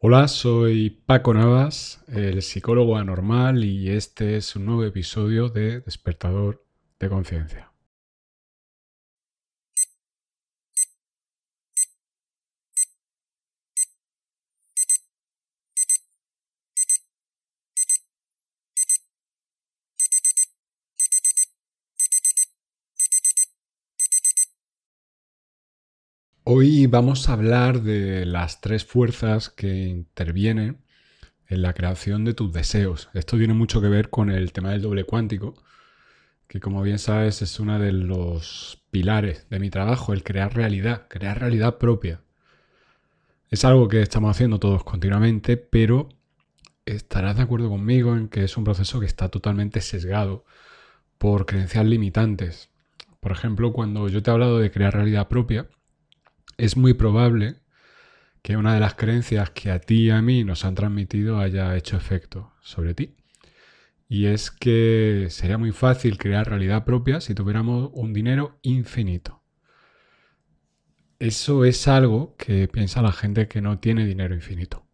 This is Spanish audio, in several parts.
Hola, soy Paco Navas, el psicólogo anormal, y este es un nuevo episodio de Despertador de Conciencia. Hoy vamos a hablar de las tres fuerzas que intervienen en la creación de tus deseos. Esto tiene mucho que ver con el tema del doble cuántico, que como bien sabes es uno de los pilares de mi trabajo, el crear realidad, crear realidad propia. Es algo que estamos haciendo todos continuamente, pero estarás de acuerdo conmigo en que es un proceso que está totalmente sesgado por creencias limitantes. Por ejemplo, cuando yo te he hablado de crear realidad propia, es muy probable que una de las creencias que a ti y a mí nos han transmitido haya hecho efecto sobre ti. Y es que sería muy fácil crear realidad propia si tuviéramos un dinero infinito. Eso es algo que piensa la gente que no tiene dinero infinito.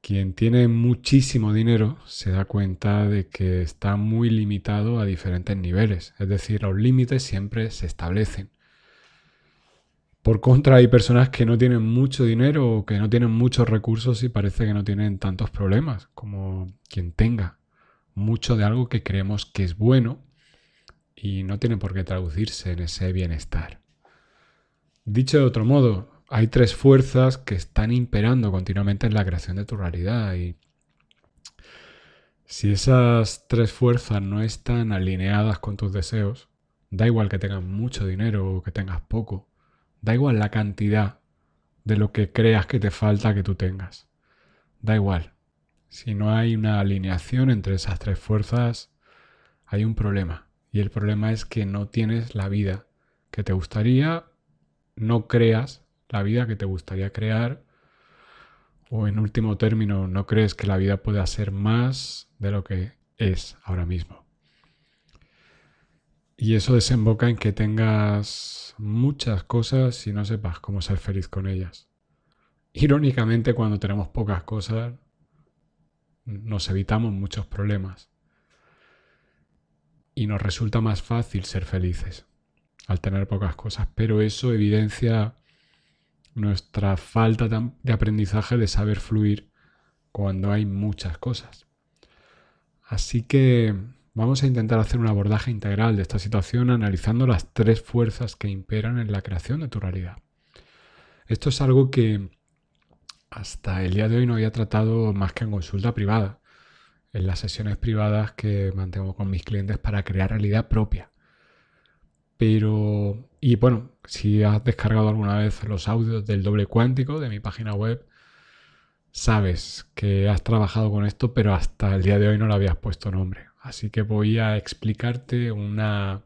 Quien tiene muchísimo dinero se da cuenta de que está muy limitado a diferentes niveles, es decir, los límites siempre se establecen. Por contra, hay personas que no tienen mucho dinero o que no tienen muchos recursos y parece que no tienen tantos problemas como quien tenga mucho de algo que creemos que es bueno y no tiene por qué traducirse en ese bienestar. Dicho de otro modo, hay tres fuerzas que están imperando continuamente en la creación de tu realidad y si esas tres fuerzas no están alineadas con tus deseos, da igual que tengas mucho dinero o que tengas poco, Da igual la cantidad de lo que creas que te falta que tú tengas. Da igual. Si no hay una alineación entre esas tres fuerzas, hay un problema. Y el problema es que no tienes la vida que te gustaría, no creas la vida que te gustaría crear, o en último término, no crees que la vida pueda ser más de lo que es ahora mismo. Y eso desemboca en que tengas muchas cosas y no sepas cómo ser feliz con ellas. Irónicamente, cuando tenemos pocas cosas, nos evitamos muchos problemas. Y nos resulta más fácil ser felices al tener pocas cosas. Pero eso evidencia nuestra falta de aprendizaje de saber fluir cuando hay muchas cosas. Así que Vamos a intentar hacer un abordaje integral de esta situación analizando las tres fuerzas que imperan en la creación de tu realidad. Esto es algo que hasta el día de hoy no había tratado más que en consulta privada, en las sesiones privadas que mantengo con mis clientes para crear realidad propia. Pero, y bueno, si has descargado alguna vez los audios del doble cuántico de mi página web, sabes que has trabajado con esto, pero hasta el día de hoy no le habías puesto nombre. Así que voy a explicarte una,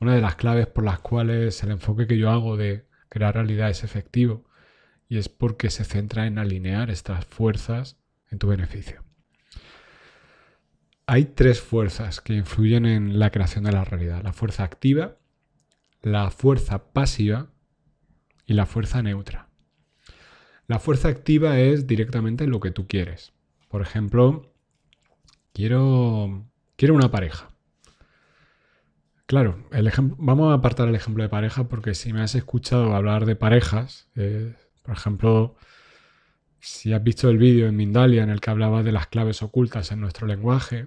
una de las claves por las cuales el enfoque que yo hago de crear realidad es efectivo y es porque se centra en alinear estas fuerzas en tu beneficio. Hay tres fuerzas que influyen en la creación de la realidad. La fuerza activa, la fuerza pasiva y la fuerza neutra. La fuerza activa es directamente lo que tú quieres. Por ejemplo, quiero Quiero una pareja. Claro, el vamos a apartar el ejemplo de pareja porque si me has escuchado hablar de parejas, eh, por ejemplo, si has visto el vídeo en Mindalia en el que hablaba de las claves ocultas en nuestro lenguaje,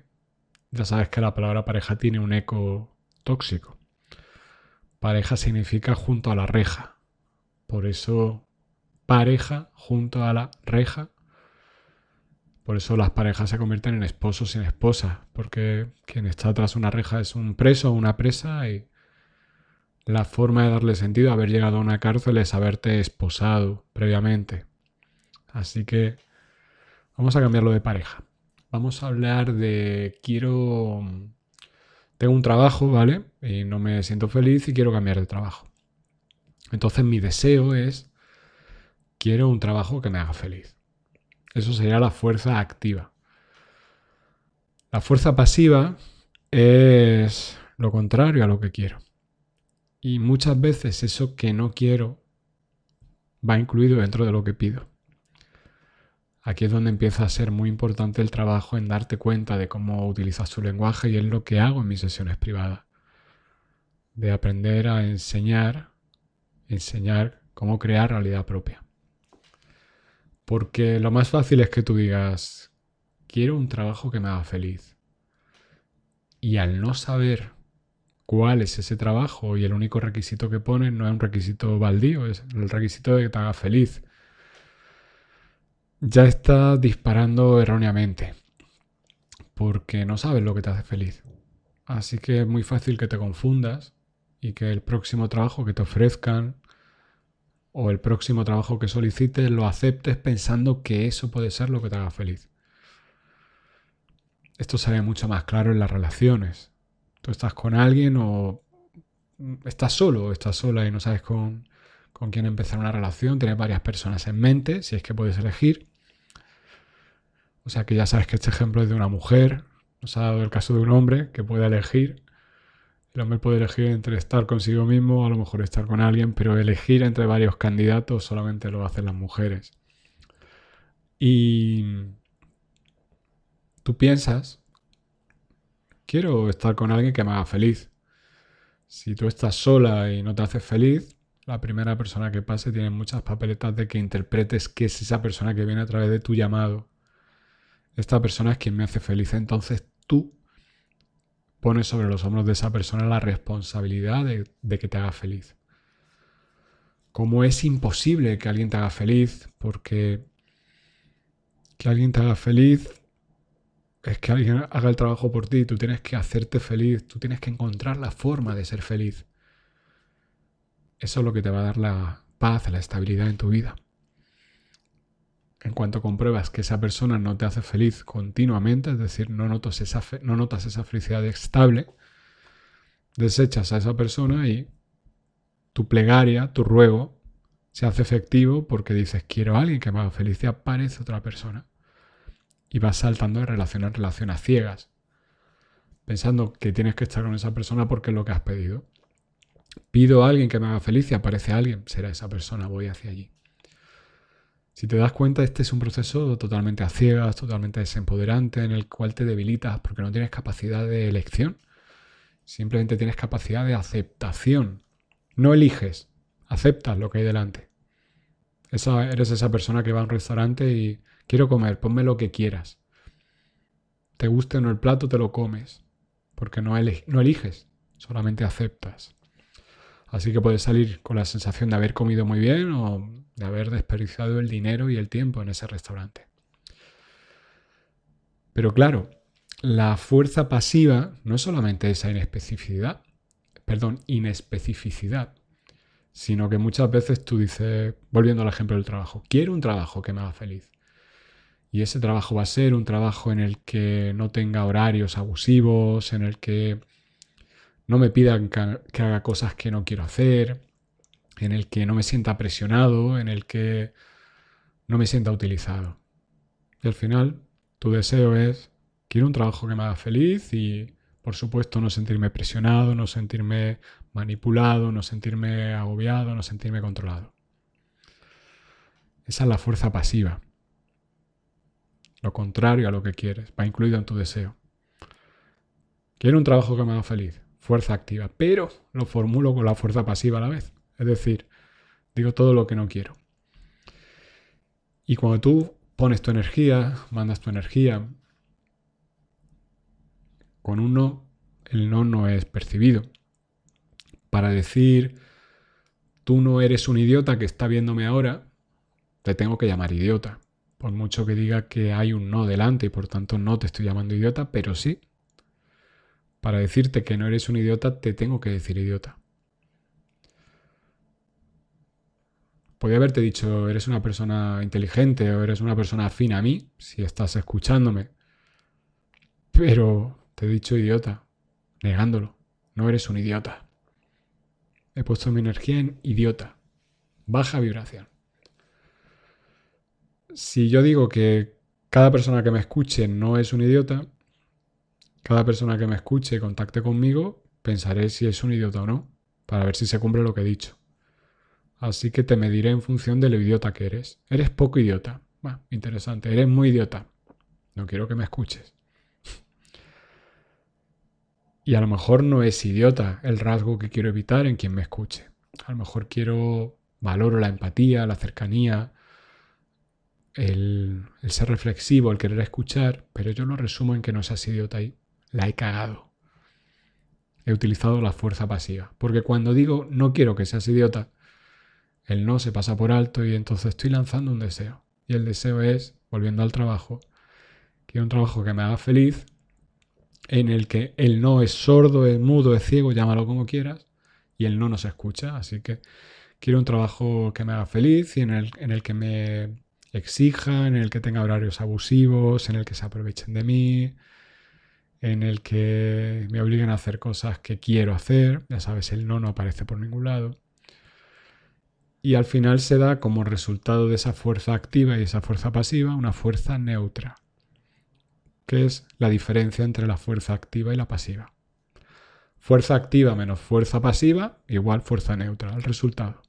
ya sabes que la palabra pareja tiene un eco tóxico. Pareja significa junto a la reja. Por eso, pareja junto a la reja por eso las parejas se convierten en esposos sin esposa, porque quien está tras una reja es un preso o una presa y la forma de darle sentido a haber llegado a una cárcel es haberte esposado previamente. Así que vamos a cambiarlo de pareja. Vamos a hablar de quiero... Tengo un trabajo, ¿vale? Y no me siento feliz y quiero cambiar de trabajo. Entonces mi deseo es, quiero un trabajo que me haga feliz. Eso sería la fuerza activa. La fuerza pasiva es lo contrario a lo que quiero. Y muchas veces eso que no quiero va incluido dentro de lo que pido. Aquí es donde empieza a ser muy importante el trabajo en darte cuenta de cómo utilizas tu lenguaje y es lo que hago en mis sesiones privadas. De aprender a enseñar, enseñar cómo crear realidad propia. Porque lo más fácil es que tú digas, quiero un trabajo que me haga feliz. Y al no saber cuál es ese trabajo y el único requisito que pones no es un requisito baldío, es el requisito de que te haga feliz ya está disparando erróneamente, porque no sabes lo que te hace feliz. Así que es muy fácil que te confundas y que el próximo trabajo que te ofrezcan o el próximo trabajo que solicites lo aceptes pensando que eso puede ser lo que te haga feliz. Esto sale mucho más claro en las relaciones. Tú estás con alguien o estás solo o estás sola y no sabes con, con quién empezar una relación, tienes varias personas en mente, si es que puedes elegir. O sea que ya sabes que este ejemplo es de una mujer, nos ha dado el caso de un hombre que puede elegir. El hombre puede elegir entre estar consigo mismo a lo mejor estar con alguien, pero elegir entre varios candidatos solamente lo hacen las mujeres. Y tú piensas, quiero estar con alguien que me haga feliz. Si tú estás sola y no te haces feliz, la primera persona que pase tiene muchas papeletas de que interpretes que es esa persona que viene a través de tu llamado esta persona es quien me hace feliz. Entonces tú pones sobre los hombros de esa persona la responsabilidad de, que te haga feliz. Como es imposible que alguien te haga feliz, porque que alguien te haga feliz es que alguien haga el trabajo por ti, tú tienes que hacerte feliz, tú tienes que encontrar la forma de ser feliz. Eso es lo que te va a dar la paz, la estabilidad en tu vida. En cuanto compruebas que esa persona no te hace feliz continuamente, es decir, no notas esa, no notas esa felicidad estable, desechas a esa persona y tu plegaria, tu ruego, se hace efectivo porque dices, quiero a alguien que me haga feliz y aparece otra persona. Y vas saltando de relación en relación a ciegas, pensando que tienes que estar con esa persona porque es lo que has pedido. Pido a alguien que me haga feliz y aparece alguien, será esa persona, voy hacia allí. Si te das cuenta, este es un proceso totalmente a ciegas, totalmente desempoderante, en el cual te debilitas porque no tienes capacidad de elección. Simplemente tienes capacidad de aceptación. No eliges, aceptas lo que hay delante. Eres esa persona que va a un restaurante y quiero comer, ponme lo que quieras. Te guste o no el plato, te lo comes. Porque no eliges, solamente aceptas. Así que puedes salir con la sensación de haber comido muy bien o de haber desperdiciado el dinero y el tiempo en ese restaurante. Pero claro, la fuerza pasiva no es solamente esa inespecificidad, perdón, inespecificidad, sino que muchas veces tú dices, volviendo al ejemplo del trabajo, quiero un trabajo que me haga feliz. Y ese trabajo va a ser un trabajo en el que no tenga horarios abusivos, en el que no me pidan que haga cosas que no quiero hacer, en el que no me sienta presionado, en el que no me sienta utilizado. Y al final, tu deseo es, quiero un trabajo que me haga feliz y, por supuesto, no sentirme presionado, no sentirme manipulado, no sentirme agobiado, no sentirme controlado. Esa es la fuerza pasiva. Lo contrario a lo que quieres, va incluido en tu deseo. Quiero un trabajo que me haga feliz fuerza activa, pero lo formulo con la fuerza pasiva a la vez. Es decir, digo todo lo que no quiero. Y cuando tú pones tu energía, mandas tu energía, con un no, el no no es percibido. Para decir, tú no eres un idiota que está viéndome ahora, te tengo que llamar idiota. Por mucho que diga que hay un no delante y por tanto no te estoy llamando idiota, pero sí para decirte que no eres un idiota, te tengo que decir idiota. Podría haberte dicho, eres una persona inteligente o eres una persona afín a mí, si estás escuchándome. Pero te he dicho idiota, negándolo. No eres un idiota. He puesto mi energía en idiota. Baja vibración. Si yo digo que cada persona que me escuche no es un idiota, cada persona que me escuche y contacte conmigo, pensaré si es un idiota o no, para ver si se cumple lo que he dicho. Así que te mediré en función de lo idiota que eres. Eres poco idiota. Bueno, interesante, eres muy idiota. No quiero que me escuches. Y a lo mejor no es idiota el rasgo que quiero evitar en quien me escuche. A lo mejor quiero, valoro la empatía, la cercanía, el, ser reflexivo, el querer escuchar, pero yo lo resumo en que no seas idiota y la he cagado. He utilizado la fuerza pasiva. Porque cuando digo no quiero que seas idiota, el no se pasa por alto y entonces estoy lanzando un deseo. Y el deseo es, volviendo al trabajo, quiero un trabajo que me haga feliz, en el que el no es sordo, es mudo, es ciego, llámalo como quieras, y el no no se escucha. Así que quiero un trabajo que me haga feliz y en el, en el que me exija, en el que tenga horarios abusivos, en el que se aprovechen de mí, en el que me obliguen a hacer cosas que quiero hacer. Ya sabes, el no no aparece por ningún lado. Y al final se da como resultado de esa fuerza activa y esa fuerza pasiva una fuerza neutra, que es la diferencia entre la fuerza activa y la pasiva. Fuerza activa menos fuerza pasiva igual fuerza neutra, el resultado.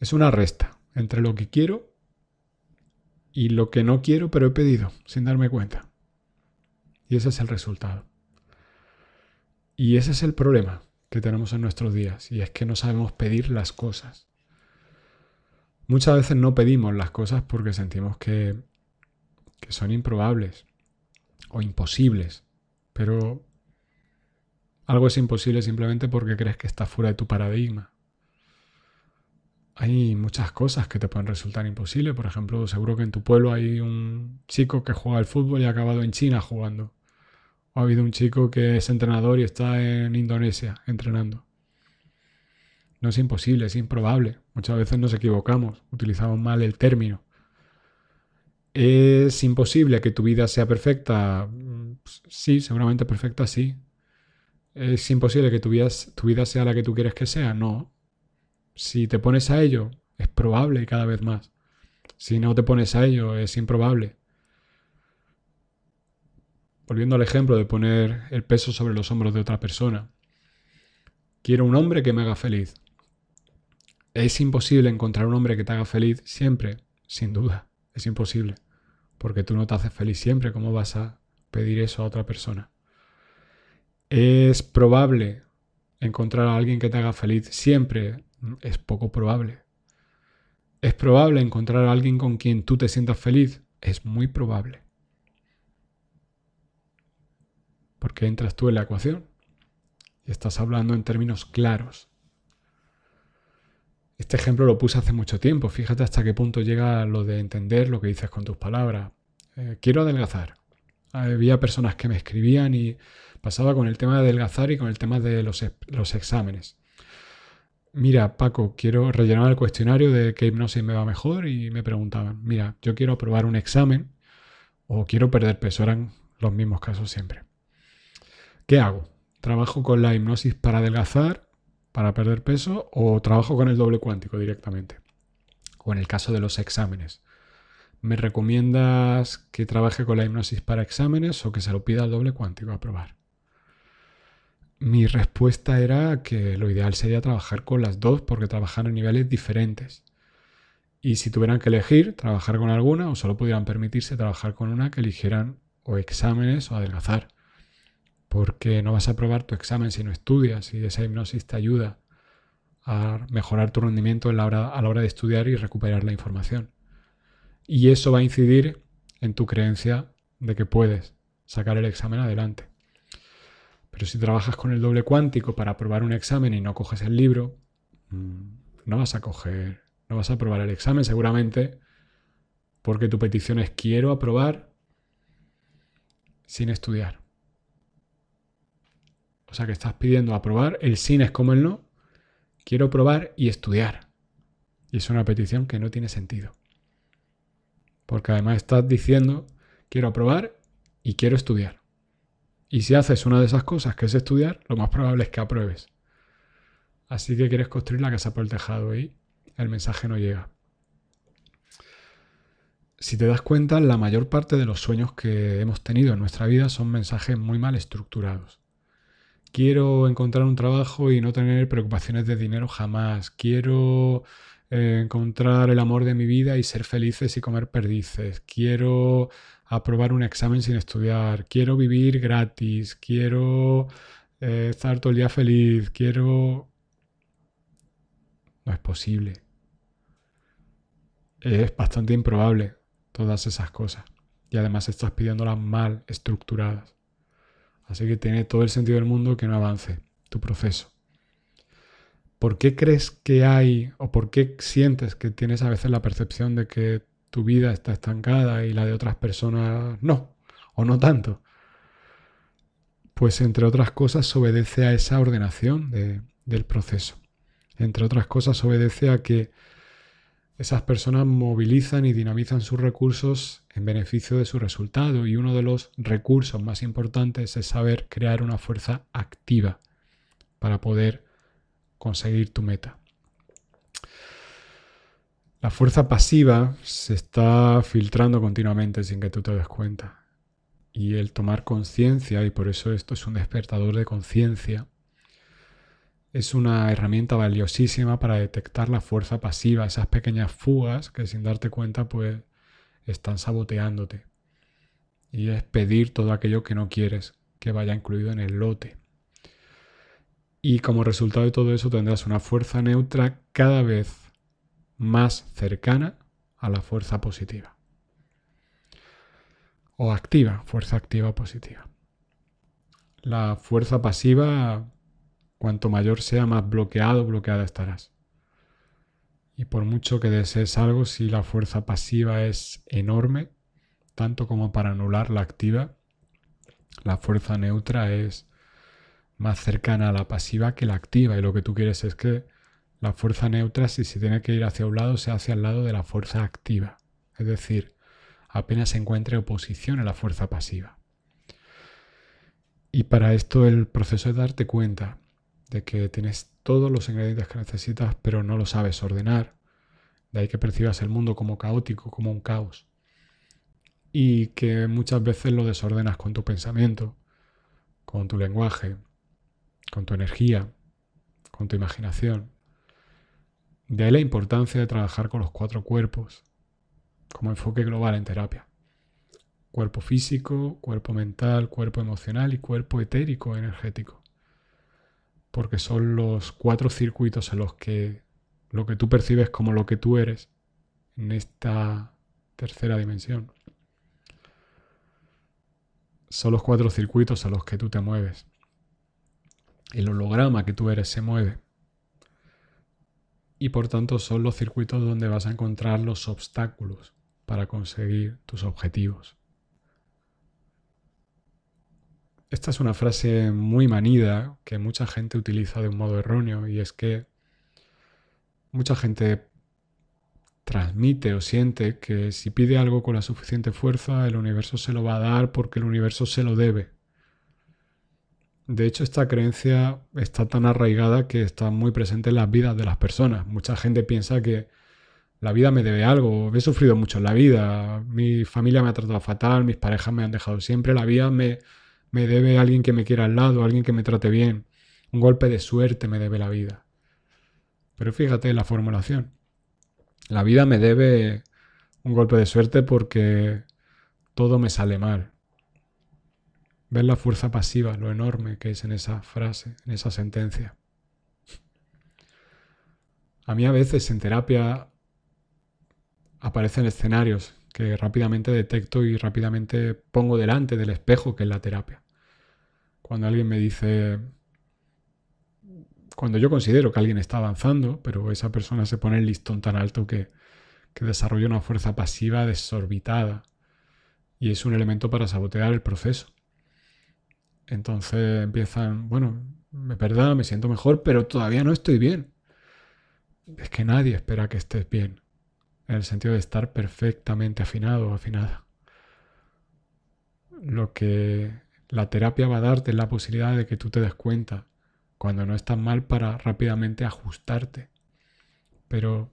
Es una resta entre lo que quiero y lo que no quiero pero he pedido sin darme cuenta. Y ese es el resultado. Y ese es el problema que tenemos en nuestros días y es que no sabemos pedir las cosas. Muchas veces no pedimos las cosas porque sentimos que, que son improbables o imposibles, pero algo es imposible simplemente porque crees que está fuera de tu paradigma hay muchas cosas que te pueden resultar imposibles. Por ejemplo, seguro que en tu pueblo hay un chico que juega al fútbol y ha acabado en China jugando. O ha habido un chico que es entrenador y está en Indonesia entrenando. No es imposible, es improbable. Muchas veces nos equivocamos, utilizamos mal el término. ¿Es imposible que tu vida sea perfecta? Sí, seguramente perfecta, sí. ¿Es imposible que tu vida, tu vida sea la que tú quieres que sea? No, si te pones a ello, es probable cada vez más. Si no te pones a ello, es improbable. Volviendo al ejemplo de poner el peso sobre los hombros de otra persona. Quiero un hombre que me haga feliz. Es imposible encontrar un hombre que te haga feliz siempre, sin duda. Es imposible. Porque tú no te haces feliz siempre. ¿Cómo vas a pedir eso a otra persona? Es probable encontrar a alguien que te haga feliz siempre, es poco probable. ¿Es probable encontrar a alguien con quien tú te sientas feliz? Es muy probable. Porque entras tú en la ecuación y estás hablando en términos claros. Este ejemplo lo puse hace mucho tiempo. Fíjate hasta qué punto llega lo de entender lo que dices con tus palabras. Eh, quiero adelgazar. Había personas que me escribían y pasaba con el tema de adelgazar y con el tema de los, los exámenes mira, Paco, quiero rellenar el cuestionario de qué hipnosis me va mejor y me preguntaban, mira, yo quiero aprobar un examen o quiero perder peso, eran los mismos casos siempre. ¿Qué hago? ¿Trabajo con la hipnosis para adelgazar, para perder peso o trabajo con el doble cuántico directamente? O en el caso de los exámenes. ¿Me recomiendas que trabaje con la hipnosis para exámenes o que se lo pida al doble cuántico a probar? mi respuesta era que lo ideal sería trabajar con las dos porque trabajan a niveles diferentes. Y si tuvieran que elegir trabajar con alguna o solo pudieran permitirse trabajar con una, que eligieran o exámenes o adelgazar. Porque no vas a probar tu examen si no estudias y esa hipnosis te ayuda a mejorar tu rendimiento a la hora de estudiar y recuperar la información. Y eso va a incidir en tu creencia de que puedes sacar el examen adelante. Pero si trabajas con el doble cuántico para aprobar un examen y no coges el libro, mm, no vas a coger, no vas a aprobar el examen seguramente porque tu petición es quiero aprobar sin estudiar. O sea que estás pidiendo aprobar, el sin es como el no, quiero probar y estudiar. Y es una petición que no tiene sentido. Porque además estás diciendo quiero aprobar y quiero estudiar. Y si haces una de esas cosas, que es estudiar, lo más probable es que apruebes. Así que quieres construir la casa por el tejado y el mensaje no llega. Si te das cuenta, la mayor parte de los sueños que hemos tenido en nuestra vida son mensajes muy mal estructurados. Quiero encontrar un trabajo y no tener preocupaciones de dinero jamás. Quiero eh, encontrar el amor de mi vida y ser felices y comer perdices. Quiero aprobar un examen sin estudiar. Quiero vivir gratis. Quiero eh, estar todo el día feliz. Quiero... No es posible. Es bastante improbable todas esas cosas. Y además estás pidiéndolas mal estructuradas. Así que tiene todo el sentido del mundo que no avance tu proceso. ¿Por qué crees que hay o por qué sientes que tienes a veces la percepción de que tu vida está estancada y la de otras personas no, o no tanto? Pues entre otras cosas obedece a esa ordenación del proceso. Entre otras cosas obedece a que esas personas movilizan y dinamizan sus recursos en beneficio de su resultado y uno de los recursos más importantes es saber crear una fuerza activa para poder conseguir tu meta. La fuerza pasiva se está filtrando continuamente sin que tú te des cuenta. Y el tomar conciencia, y por eso esto es un despertador de conciencia, es una herramienta valiosísima para detectar la fuerza pasiva, esas pequeñas fugas que sin darte cuenta pues están saboteándote. Y es pedir todo aquello que no quieres que vaya incluido en el lote. Y como resultado de todo eso tendrás una fuerza neutra cada vez más cercana a la fuerza positiva. O activa, fuerza activa positiva. La fuerza pasiva Cuanto mayor sea, más bloqueado bloqueada estarás. Y por mucho que desees algo, si la fuerza pasiva es enorme, tanto como para anular la activa, la fuerza neutra es más cercana a la pasiva que la activa. Y lo que tú quieres es que la fuerza neutra, si se tiene que ir hacia un lado, sea hacia el lado de la fuerza activa. Es decir, apenas se encuentre oposición a la fuerza pasiva. Y para esto el proceso de darte cuenta de que tienes todos los ingredientes que necesitas, pero no lo sabes ordenar. De ahí que percibas el mundo como caótico, como un caos. Y que muchas veces lo desordenas con tu pensamiento, con tu lenguaje, con tu energía, con tu imaginación. De ahí la importancia de trabajar con los cuatro cuerpos como enfoque global en terapia. Cuerpo físico, cuerpo mental, cuerpo emocional y cuerpo etérico energético porque son los cuatro circuitos en los que lo que tú percibes como lo que tú eres en esta tercera dimensión. Son los cuatro circuitos a los que tú te mueves. El holograma que tú eres se mueve. Y por tanto son los circuitos donde vas a encontrar los obstáculos para conseguir tus objetivos. Esta es una frase muy manida que mucha gente utiliza de un modo erróneo y es que mucha gente transmite o siente que si pide algo con la suficiente fuerza, el universo se lo va a dar porque el universo se lo debe. De hecho, esta creencia está tan arraigada que está muy presente en las vidas de las personas. Mucha gente piensa que la vida me debe algo, he sufrido mucho en la vida, mi familia me ha tratado fatal, mis parejas me han dejado siempre, la vida me, me debe alguien que me quiera al lado, alguien que me trate bien. Un golpe de suerte me debe la vida. Pero fíjate la formulación. La vida me debe un golpe de suerte porque todo me sale mal. ¿Ves la fuerza pasiva, lo enorme que es en esa frase, en esa sentencia? A mí a veces en terapia aparecen escenarios que rápidamente detecto y rápidamente pongo delante del espejo que es la terapia. Cuando alguien me dice, cuando yo considero que alguien está avanzando, pero esa persona se pone el listón tan alto que, que desarrolla una fuerza pasiva desorbitada y es un elemento para sabotear el proceso. Entonces empiezan, bueno, me verdad, me siento mejor, pero todavía no estoy bien. Es que nadie espera que estés bien en el sentido de estar perfectamente afinado o afinada. Lo que la terapia va a darte es la posibilidad de que tú te des cuenta cuando no estás mal para rápidamente ajustarte. Pero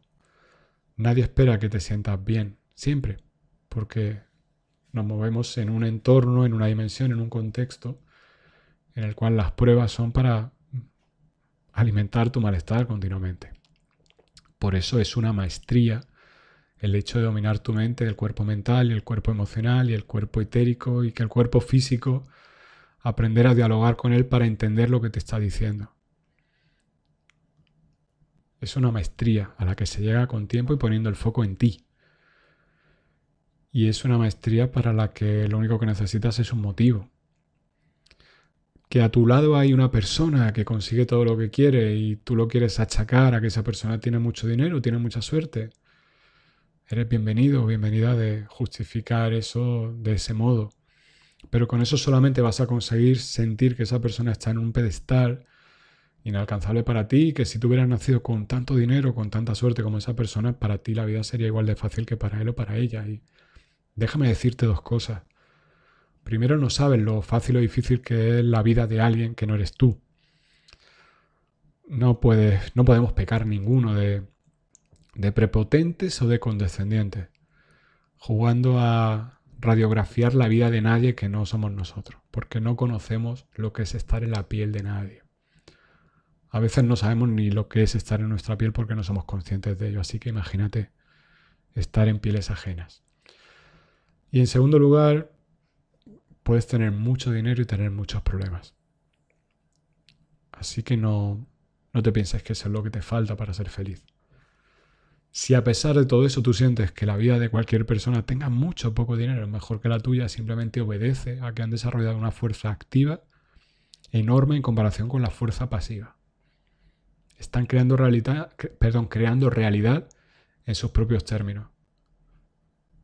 nadie espera que te sientas bien, siempre, porque nos movemos en un entorno, en una dimensión, en un contexto en el cual las pruebas son para alimentar tu malestar continuamente. Por eso es una maestría el hecho de dominar tu mente, el cuerpo mental y el cuerpo emocional y el cuerpo etérico y que el cuerpo físico, aprender a dialogar con él para entender lo que te está diciendo. Es una maestría a la que se llega con tiempo y poniendo el foco en ti. Y es una maestría para la que lo único que necesitas es un motivo. Que a tu lado hay una persona que consigue todo lo que quiere y tú lo quieres achacar a que esa persona tiene mucho dinero, tiene mucha suerte eres bienvenido o bienvenida de justificar eso de ese modo. Pero con eso solamente vas a conseguir sentir que esa persona está en un pedestal inalcanzable para ti y que si tú hubieras nacido con tanto dinero, con tanta suerte como esa persona, para ti la vida sería igual de fácil que para él o para ella. Y déjame decirte dos cosas. Primero, no sabes lo fácil o difícil que es la vida de alguien que no eres tú. No, puedes, no podemos pecar ninguno de de prepotentes o de condescendientes, jugando a radiografiar la vida de nadie que no somos nosotros, porque no conocemos lo que es estar en la piel de nadie. A veces no sabemos ni lo que es estar en nuestra piel porque no somos conscientes de ello, así que imagínate estar en pieles ajenas. Y en segundo lugar, puedes tener mucho dinero y tener muchos problemas. Así que no, no te pienses que eso es lo que te falta para ser feliz. Si a pesar de todo eso tú sientes que la vida de cualquier persona tenga mucho poco dinero mejor que la tuya, simplemente obedece a que han desarrollado una fuerza activa enorme en comparación con la fuerza pasiva. Están creando realidad, perdón, creando realidad en sus propios términos,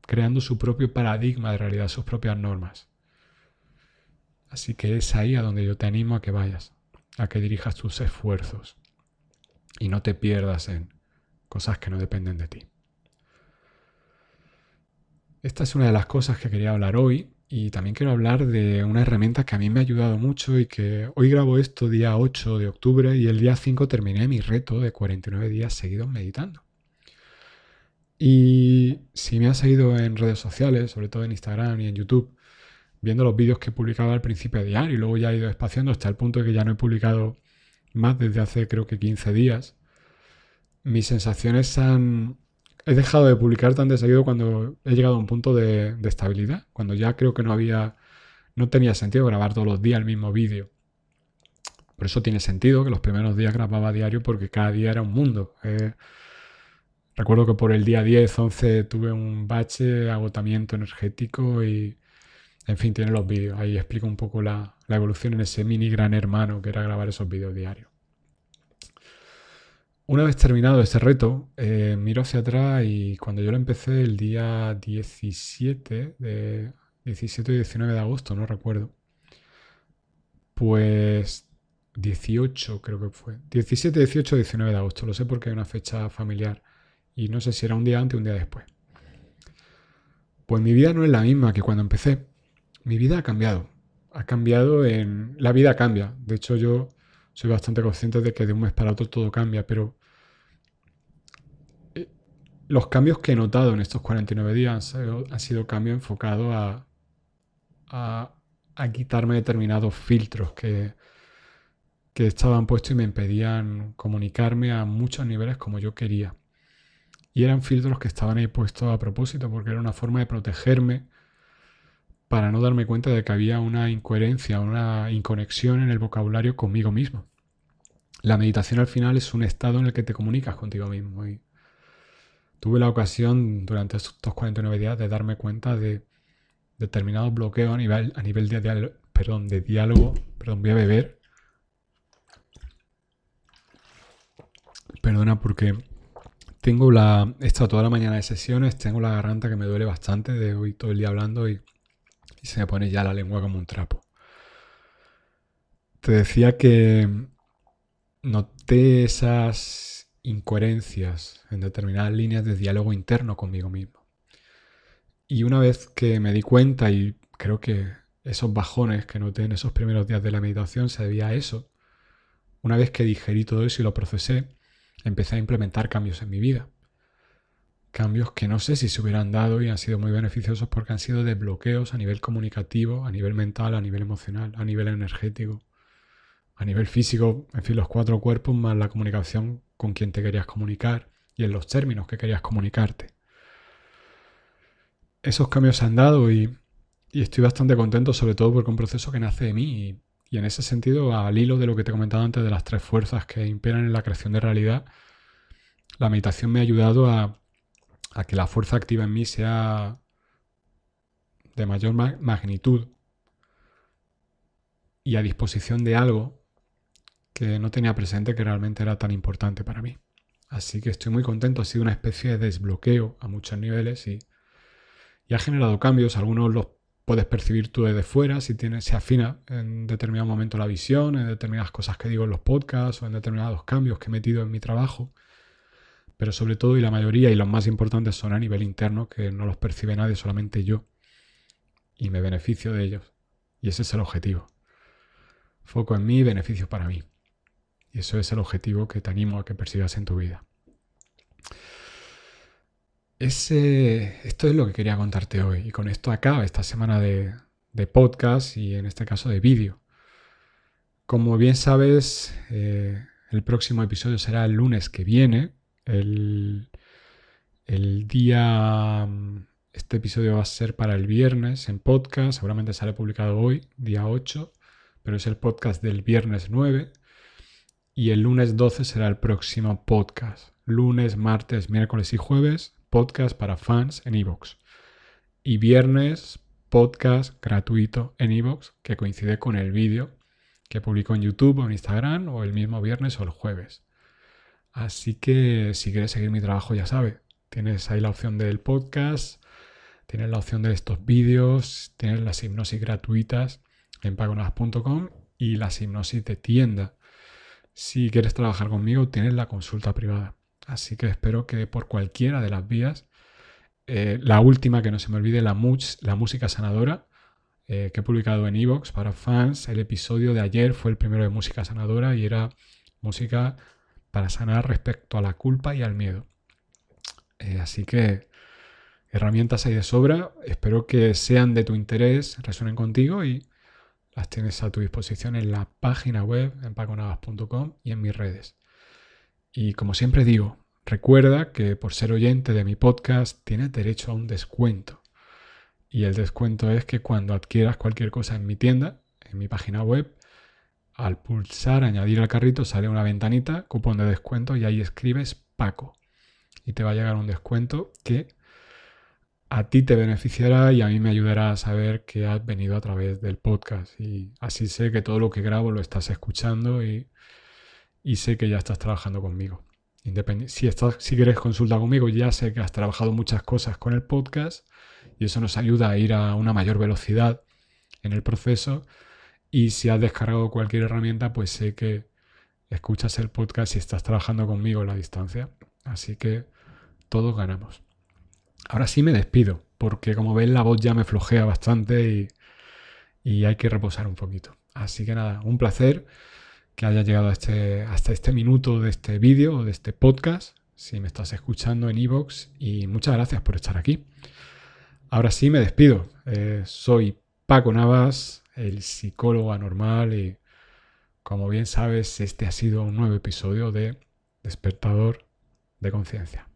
creando su propio paradigma de realidad, sus propias normas. Así que es ahí a donde yo te animo a que vayas, a que dirijas tus esfuerzos y no te pierdas en cosas que no dependen de ti. Esta es una de las cosas que quería hablar hoy y también quiero hablar de una herramienta que a mí me ha ayudado mucho y que hoy grabo esto día 8 de octubre y el día 5 terminé mi reto de 49 días seguidos meditando. Y si me has seguido en redes sociales, sobre todo en Instagram y en YouTube, viendo los vídeos que publicaba al principio de diario y luego ya he ido espaciando hasta el punto de que ya no he publicado más desde hace creo que 15 días, mis sensaciones han... He dejado de publicar tan de seguido cuando he llegado a un punto de, estabilidad, cuando ya creo que no había... No tenía sentido grabar todos los días el mismo vídeo. Por eso tiene sentido que los primeros días grababa diario porque cada día era un mundo. Eh, recuerdo que por el día 10, 11 tuve un bache, agotamiento energético y, en fin, tiene los vídeos. Ahí explico un poco la, la evolución en ese mini gran hermano que era grabar esos vídeos diarios. Una vez terminado este reto, eh, miro hacia atrás y cuando yo lo empecé el día 17, de 17 y 19 de agosto, no recuerdo, pues 18 creo que fue. 17, 18, 19 de agosto, lo sé porque hay una fecha familiar y no sé si era un día antes o un día después. Pues mi vida no es la misma que cuando empecé. Mi vida ha cambiado. Ha cambiado en... La vida cambia. De hecho, yo soy bastante consciente de que de un mes para otro todo cambia, pero los cambios que he notado en estos 49 días han sido, cambios enfocados a, a, quitarme determinados filtros que, que estaban puestos y me impedían comunicarme a muchos niveles como yo quería. Y eran filtros que estaban ahí puestos a propósito porque era una forma de protegerme para no darme cuenta de que había una incoherencia, una inconexión en el vocabulario conmigo mismo. La meditación al final es un estado en el que te comunicas contigo mismo tuve la ocasión durante estos 49 días de darme cuenta de determinados bloqueos a nivel, a nivel de, diálogo, perdón, de diálogo. Perdón, voy a beber. Perdona porque tengo la... He estado toda la mañana de sesiones, tengo la garganta que me duele bastante de hoy todo el día hablando y, y se me pone ya la lengua como un trapo. Te decía que noté esas incoherencias en determinadas líneas de diálogo interno conmigo mismo. Y una vez que me di cuenta y creo que esos bajones que noté en esos primeros días de la meditación se debía a eso, una vez que digerí todo eso y lo procesé, empecé a implementar cambios en mi vida. Cambios que no sé si se hubieran dado y han sido muy beneficiosos porque han sido desbloqueos a nivel comunicativo, a nivel mental, a nivel emocional, a nivel energético, a nivel físico, en fin, los cuatro cuerpos más la comunicación con quien te querías comunicar y en los términos que querías comunicarte. Esos cambios se han dado y, estoy bastante contento, sobre todo porque un proceso que nace de mí y, y en ese sentido, al hilo de lo que te he comentado antes de las tres fuerzas que imperan en la creación de realidad, la meditación me ha ayudado a, que la fuerza activa en mí sea de mayor magnitud y a disposición de algo que no tenía presente que realmente era tan importante para mí. Así que estoy muy contento, ha sido una especie de desbloqueo a muchos niveles y, y ha generado cambios, algunos los puedes percibir tú desde fuera, si tienes, se afina en determinado momento la visión, en determinadas cosas que digo en los podcasts o en determinados cambios que he metido en mi trabajo. Pero sobre todo y la mayoría y los más importantes son a nivel interno, que no los percibe nadie, solamente yo. Y me beneficio de ellos. Y ese es el objetivo. Foco en mí, beneficio para mí. Y eso es el objetivo que te animo a que persigas en tu vida. Ese, esto es lo que quería contarte hoy. Y con esto acaba esta semana de, podcast y en este caso de vídeo. Como bien sabes, eh, el próximo episodio será el lunes que viene. El, el día... Este episodio va a ser para el viernes en podcast. Seguramente sale publicado hoy, día 8. Pero es el podcast del viernes 9. Y el lunes 12 será el próximo podcast. Lunes, martes, miércoles y jueves podcast para fans en iVoox. Y viernes, podcast gratuito en iVoox que coincide con el vídeo que publico en YouTube o en Instagram o el mismo viernes o el jueves. Así que si quieres seguir mi trabajo ya sabes, tienes ahí la opción del podcast, tienes la opción de estos vídeos, tienes las hipnosis gratuitas en pagonas.com y las hipnosis de tienda. Si quieres trabajar conmigo, tienes la consulta privada. Así que espero que por cualquiera de las vías, eh, la última que no se me olvide, la, la música sanadora, eh, que he publicado en Evox para fans. El episodio de ayer fue el primero de música sanadora y era música para sanar respecto a la culpa y al miedo. Eh, así que herramientas hay de sobra. Espero que sean de tu interés, resuenen contigo y las tienes a tu disposición en la página web en paconavas.com y en mis redes. Y como siempre digo, recuerda que por ser oyente de mi podcast tienes derecho a un descuento. Y el descuento es que cuando adquieras cualquier cosa en mi tienda, en mi página web, al pulsar añadir al carrito sale una ventanita, cupón de descuento y ahí escribes Paco. Y te va a llegar un descuento que a ti te beneficiará y a mí me ayudará a saber que has venido a través del podcast. Y así sé que todo lo que grabo lo estás escuchando y y sé que ya estás trabajando conmigo. si, estás, si quieres consultar conmigo, ya sé que has trabajado muchas cosas con el podcast y eso nos ayuda a ir a una mayor velocidad en el proceso. Y si has descargado cualquier herramienta, pues sé que escuchas el podcast y estás trabajando conmigo a la distancia. Así que todos ganamos. Ahora sí me despido, porque como ven la voz ya me flojea bastante y, y hay que reposar un poquito. Así que nada, un placer que haya llegado este, hasta este minuto de este vídeo o de este podcast, si me estás escuchando en iVoox, y muchas gracias por estar aquí. Ahora sí me despido. Eh, soy Paco Navas, el psicólogo anormal, y como bien sabes, este ha sido un nuevo episodio de Despertador de Conciencia.